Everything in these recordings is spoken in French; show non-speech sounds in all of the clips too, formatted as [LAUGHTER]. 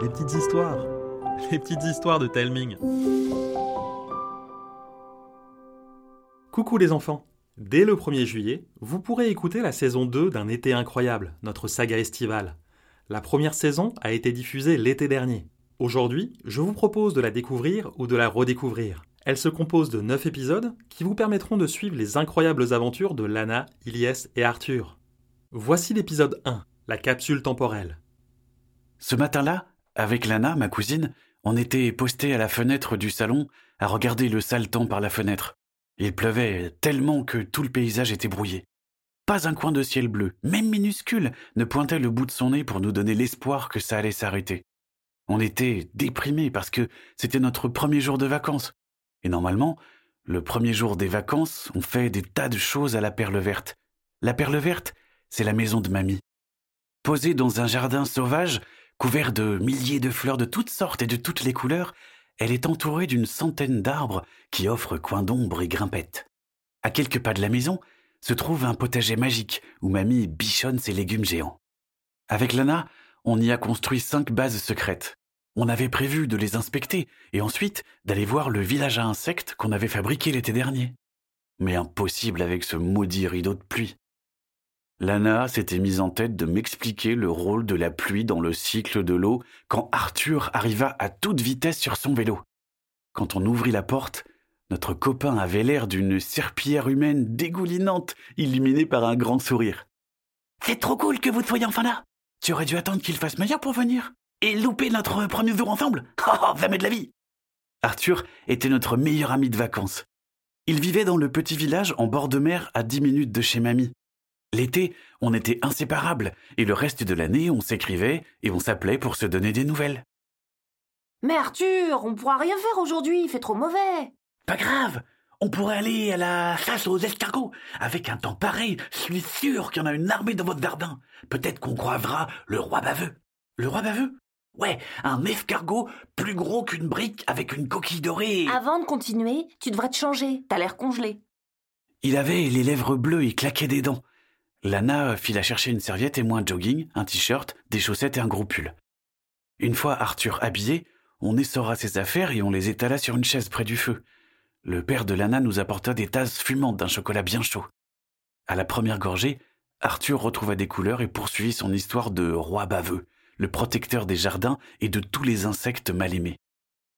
les petites histoires, [LAUGHS] les petites histoires de Telming. Coucou les enfants Dès le 1er juillet, vous pourrez écouter la saison 2 d'un été incroyable, notre saga estivale. La première saison a été diffusée l'été dernier. Aujourd'hui, je vous propose de la découvrir ou de la redécouvrir. Elle se compose de 9 épisodes qui vous permettront de suivre les incroyables aventures de Lana, Ilyes et Arthur. Voici l'épisode 1, la capsule temporelle. Ce matin-là, avec Lana, ma cousine, on était postés à la fenêtre du salon à regarder le sale temps par la fenêtre. Il pleuvait tellement que tout le paysage était brouillé. Pas un coin de ciel bleu, même minuscule, ne pointait le bout de son nez pour nous donner l'espoir que ça allait s'arrêter. On était déprimés parce que c'était notre premier jour de vacances. Et normalement, le premier jour des vacances, on fait des tas de choses à la perle verte. La perle verte, c'est la maison de mamie. Posée dans un jardin sauvage, couvert de milliers de fleurs de toutes sortes et de toutes les couleurs, elle est entourée d'une centaine d'arbres qui offrent coins d'ombre et grimpettes. À quelques pas de la maison se trouve un potager magique où mamie bichonne ses légumes géants. Avec Lana, on y a construit cinq bases secrètes. On avait prévu de les inspecter et ensuite d'aller voir le village à insectes qu'on avait fabriqué l'été dernier. Mais impossible avec ce maudit rideau de pluie. Lana s'était mise en tête de m'expliquer le rôle de la pluie dans le cycle de l'eau quand Arthur arriva à toute vitesse sur son vélo. Quand on ouvrit la porte, notre copain avait l'air d'une serpillière humaine dégoulinante, illuminée par un grand sourire. C'est trop cool que vous soyez enfin là. Tu aurais dû attendre qu'il fasse meilleur pour venir. Et louper notre premier jour ensemble. [LAUGHS] Oh, jamais de la vie. Arthur était notre meilleur ami de vacances. Il vivait dans le petit village en bord de mer à dix minutes de chez mamie. L'été, on était inséparables, et le reste de l'année, on s'écrivait et on s'appelait pour se donner des nouvelles. Mais Arthur, on pourra rien faire aujourd'hui, il fait trop mauvais. Pas grave, on pourrait aller à la chasse aux escargots. Avec un temps pareil, je suis sûr qu'il y en a une armée dans votre jardin. Peut-être qu'on croisera le roi baveux. Le roi baveux? Ouais, un escargot plus gros qu'une brique avec une coquille dorée. Avant de continuer, tu devrais te changer, t'as l'air congelé. Il avait les lèvres bleues et claquait des dents. Lana fila chercher une serviette et moi un jogging, un t-shirt, des chaussettes et un gros pull. Une fois Arthur habillé, on essora ses affaires et on les étala sur une chaise près du feu. Le père de Lana nous apporta des tasses fumantes d'un chocolat bien chaud. À la première gorgée, Arthur retrouva des couleurs et poursuivit son histoire de roi baveux, le protecteur des jardins et de tous les insectes mal aimés.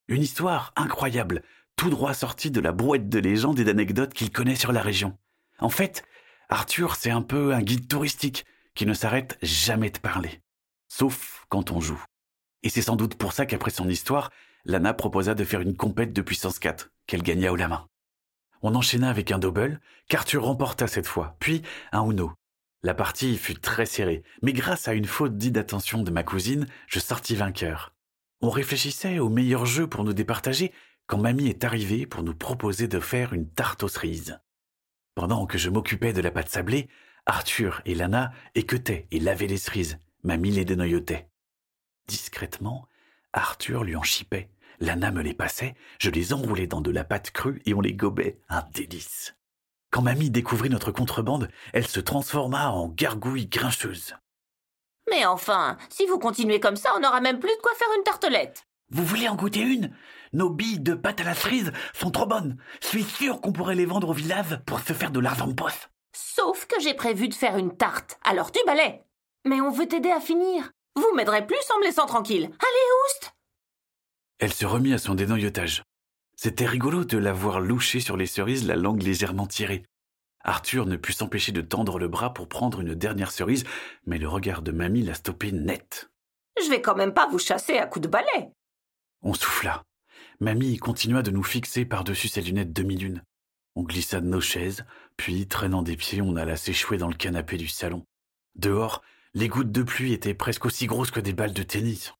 Une histoire incroyable, tout droit sortie de la brouette de légendes et d'anecdotes qu'il connaît sur la région. En fait, Arthur, c'est un peu un guide touristique qui ne s'arrête jamais de parler. Sauf quand on joue. Et c'est sans doute pour ça qu'après son histoire, Lana proposa de faire une compète de puissance 4, qu'elle gagna haut la main. On enchaîna avec un double, qu'Arthur remporta cette fois, puis un Uno. La partie fut très serrée, mais grâce à une faute d'attention de ma cousine, je sortis vainqueur. On réfléchissait au meilleur jeu pour nous départager quand mamie est arrivée pour nous proposer de faire une tarte aux cerises. Pendant que je m'occupais de la pâte sablée, Arthur et Lana équetaient et lavaient les cerises. Mamie les dénoyotait. Discrètement, Arthur lui en chipait. Lana me les passait, je les enroulais dans de la pâte crue et on les gobait. Un délice. Quand mamie découvrit notre contrebande, elle se transforma en gargouille grincheuse. Mais enfin, si vous continuez comme ça, on n'aura même plus de quoi faire une tartelette. Vous voulez en goûter une? Nos billes de pâte à la cerise sont trop bonnes. Je suis sûr qu'on pourrait les vendre au village pour se faire de l'argent de poche. Sauf que j'ai prévu de faire une tarte, alors tu balais. Mais on veut t'aider à finir. Vous m'aiderez plus en me laissant tranquille. Allez, oust Elle se remit à son dénoyotage. C'était rigolo de la voir loucher sur les cerises, la langue légèrement tirée. Arthur ne put s'empêcher de tendre le bras pour prendre une dernière cerise, mais le regard de mamie l'a stoppé net. Je vais quand même pas vous chasser à coups de balai. On souffla. Mamie continua de nous fixer par-dessus ses lunettes demi-lune. On glissa de nos chaises, puis, traînant des pieds, on alla s'échouer dans le canapé du salon. Dehors, les gouttes de pluie étaient presque aussi grosses que des balles de tennis.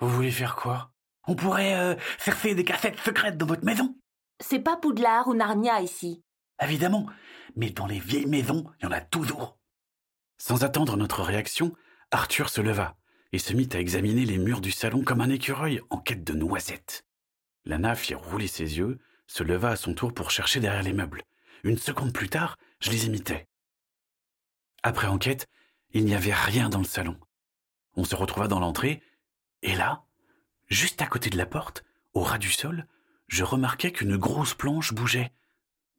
Vous voulez faire quoi? On pourrait euh, faire des cassettes secrètes dans votre maison C'est pas Poudlard ou Narnia ici. Évidemment, mais dans les vieilles maisons, il y en a toujours. Sans attendre notre réaction, Arthur se leva et se mit à examiner les murs du salon comme un écureuil en quête de noisettes. Lana fit rouler ses yeux, se leva à son tour pour chercher derrière les meubles. Une seconde plus tard, je les imitais. Après enquête, il n'y avait rien dans le salon. On se retrouva dans l'entrée, et là, juste à côté de la porte, au ras du sol, je remarquai qu'une grosse planche bougeait.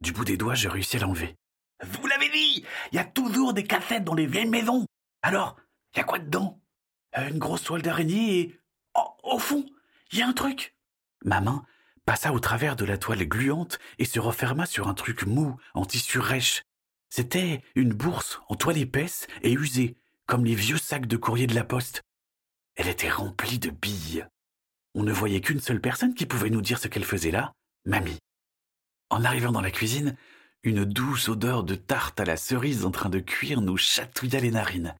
Du bout des doigts, je réussis à l'enlever. Vous l'avez dit, il y a toujours des cassettes dans les vieilles maisons. Alors, il y a quoi dedans? Euh, Une grosse toile d'araignée et... Au fond, il y a un truc. Ma main passa au travers de la toile gluante et se referma sur un truc mou en tissu rêche. C'était une bourse en toile épaisse et usée, comme les vieux sacs de courrier de la poste. Elle était remplie de billes. On ne voyait qu'une seule personne qui pouvait nous dire ce qu'elle faisait là, mamie. En arrivant dans la cuisine, une douce odeur de tarte à la cerise en train de cuire nous chatouilla les narines.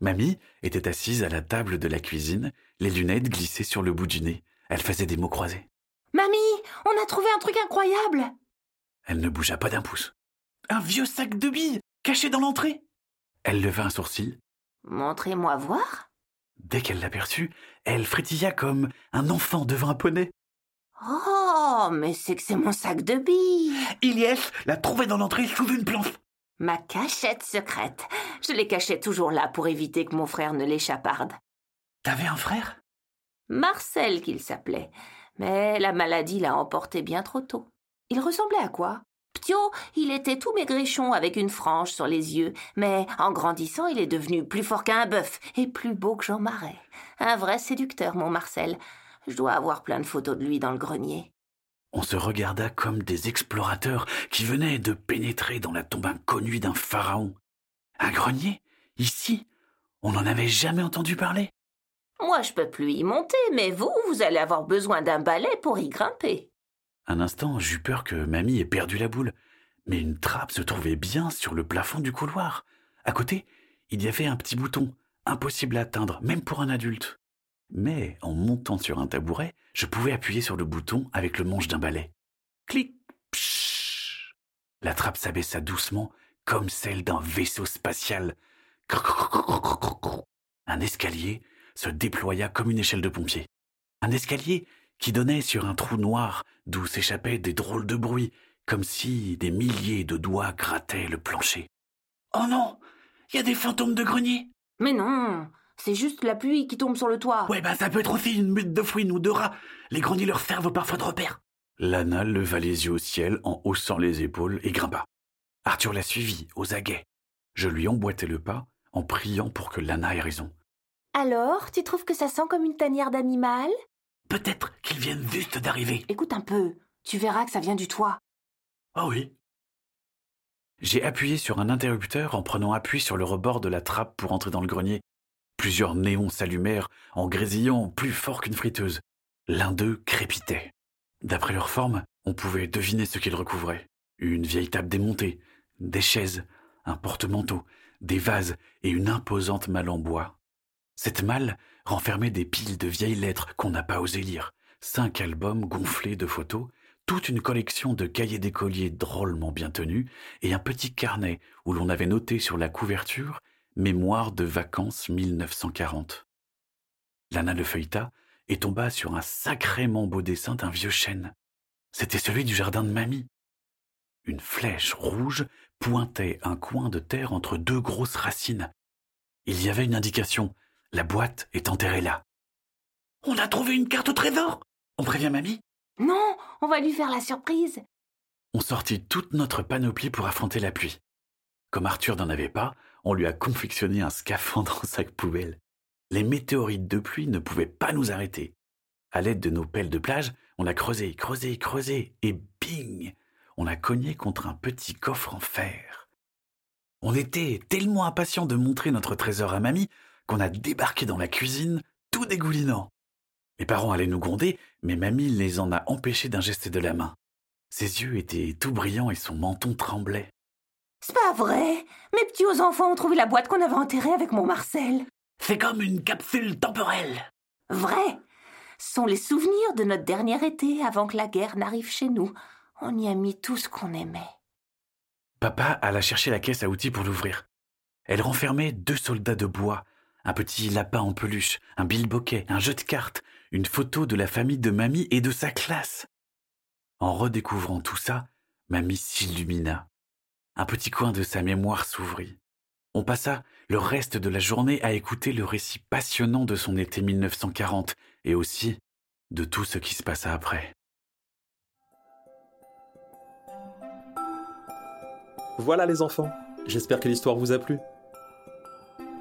Mamie était assise à la table de la cuisine, les lunettes glissées sur le bout du nez. Elle faisait des mots croisés. Mamie, on a trouvé un truc incroyable. Elle ne bougea pas d'un pouce. Un vieux sac de billes, caché dans l'entrée. Elle leva un sourcil. Montrez-moi voir. Dès qu'elle l'aperçut, elle frétilla comme un enfant devant un poney. Oh, mais c'est que c'est mon sac de billes. Ilyes l'a trouvé dans l'entrée sous une planche. Ma cachette secrète. Je les cachais toujours là pour éviter que mon frère ne l'échapparde. T'avais un frère? Marcel qu'il s'appelait. Mais la maladie l'a emporté bien trop tôt. Il ressemblait à quoi? Ptio, il était tout maigrichon avec une frange sur les yeux, mais en grandissant, il est devenu plus fort qu'un bœuf et plus beau que Jean Marais. Un vrai séducteur, mon Marcel. Je dois avoir plein de photos de lui dans le grenier. On se regarda comme des explorateurs qui venaient de pénétrer dans la tombe inconnue d'un pharaon. Un grenier? Ici? On n'en avait jamais entendu parler? Moi, je peux plus y monter, mais vous, vous allez avoir besoin d'un balai pour y grimper. Un instant, j'eus peur que mamie ait perdu la boule, mais une trappe se trouvait bien sur le plafond du couloir. À côté, il y avait un petit bouton, impossible à atteindre, même pour un adulte. Mais en montant sur un tabouret, je pouvais appuyer sur le bouton avec le manche d'un balai. Clic Pshhh La trappe s'abaissa doucement, comme celle d'un vaisseau spatial. Un escalier se déploya comme une échelle de pompier. Un escalier qui donnait sur un trou noir d'où s'échappaient des drôles de bruits, comme si des milliers de doigts grattaient le plancher. Oh non Il y a des fantômes de grenier Mais non C'est juste la pluie qui tombe sur le toit. Ouais, bah ça peut être aussi une meute de fouines ou de rats. Les greniers leur servent parfois de repère. Lana leva les yeux au ciel en haussant les épaules et grimpa. Arthur la suivit, aux aguets. Je lui emboîtai le pas en priant pour que Lana ait raison. Alors, tu trouves que ça sent comme une tanière d'animal? Peut-être qu'ils viennent juste d'arriver. Écoute un peu, tu verras que ça vient du toit. Ah oui. J'ai appuyé sur un interrupteur en prenant appui sur le rebord de la trappe pour entrer dans le grenier. Plusieurs néons s'allumèrent en grésillant plus fort qu'une friteuse. L'un d'eux crépitait. D'après leur forme, on pouvait deviner ce qu'ils recouvraient. Une vieille table démontée, des chaises, un porte-manteau, des vases et une imposante malle en bois. Cette malle renfermait des piles de vieilles lettres qu'on n'a pas osé lire, cinq albums gonflés de photos, toute une collection de cahiers d'écoliers drôlement bien tenus, et un petit carnet où l'on avait noté sur la couverture Mémoire de vacances 1940. Lana le feuilleta et tomba sur un sacrément beau dessin d'un vieux chêne. C'était celui du jardin de mamie. Une flèche rouge pointait un coin de terre entre deux grosses racines. Il y avait une indication la boîte est enterrée là. On a trouvé une carte au trésor On prévient mamie Non, on va lui faire la surprise. On sortit toute notre panoplie pour affronter la pluie. Comme Arthur n'en avait pas, on lui a confectionné un scaphandre en sac poubelle. Les météorites de pluie ne pouvaient pas nous arrêter. À l'aide de nos pelles de plage, on a creusé, creusé, creusé, et bing On a cogné contre un petit coffre en fer. On était tellement impatients de montrer notre trésor à mamie qu'on a débarqué dans la cuisine, tout dégoulinant. Mes parents allaient nous gronder, mais mamie les en a empêchés d'un geste de la main. Ses yeux étaient tout brillants et son menton tremblait. C'est pas vrai Mes petits enfants ont trouvé la boîte qu'on avait enterrée avec mon Marcel. C'est comme une capsule temporelle. Vrai Ce sont les souvenirs de notre dernier été avant que la guerre n'arrive chez nous. On y a mis tout ce qu'on aimait. Papa alla chercher la caisse à outils pour l'ouvrir. Elle renfermait deux soldats de bois, un petit lapin en peluche, un bilboquet, un jeu de cartes, une photo de la famille de mamie et de sa classe. En redécouvrant tout ça, mamie s'illumina. Un petit coin de sa mémoire s'ouvrit. On passa le reste de la journée à écouter le récit passionnant de son été 1940 et aussi de tout ce qui se passa après. Voilà les enfants, j'espère que l'histoire vous a plu.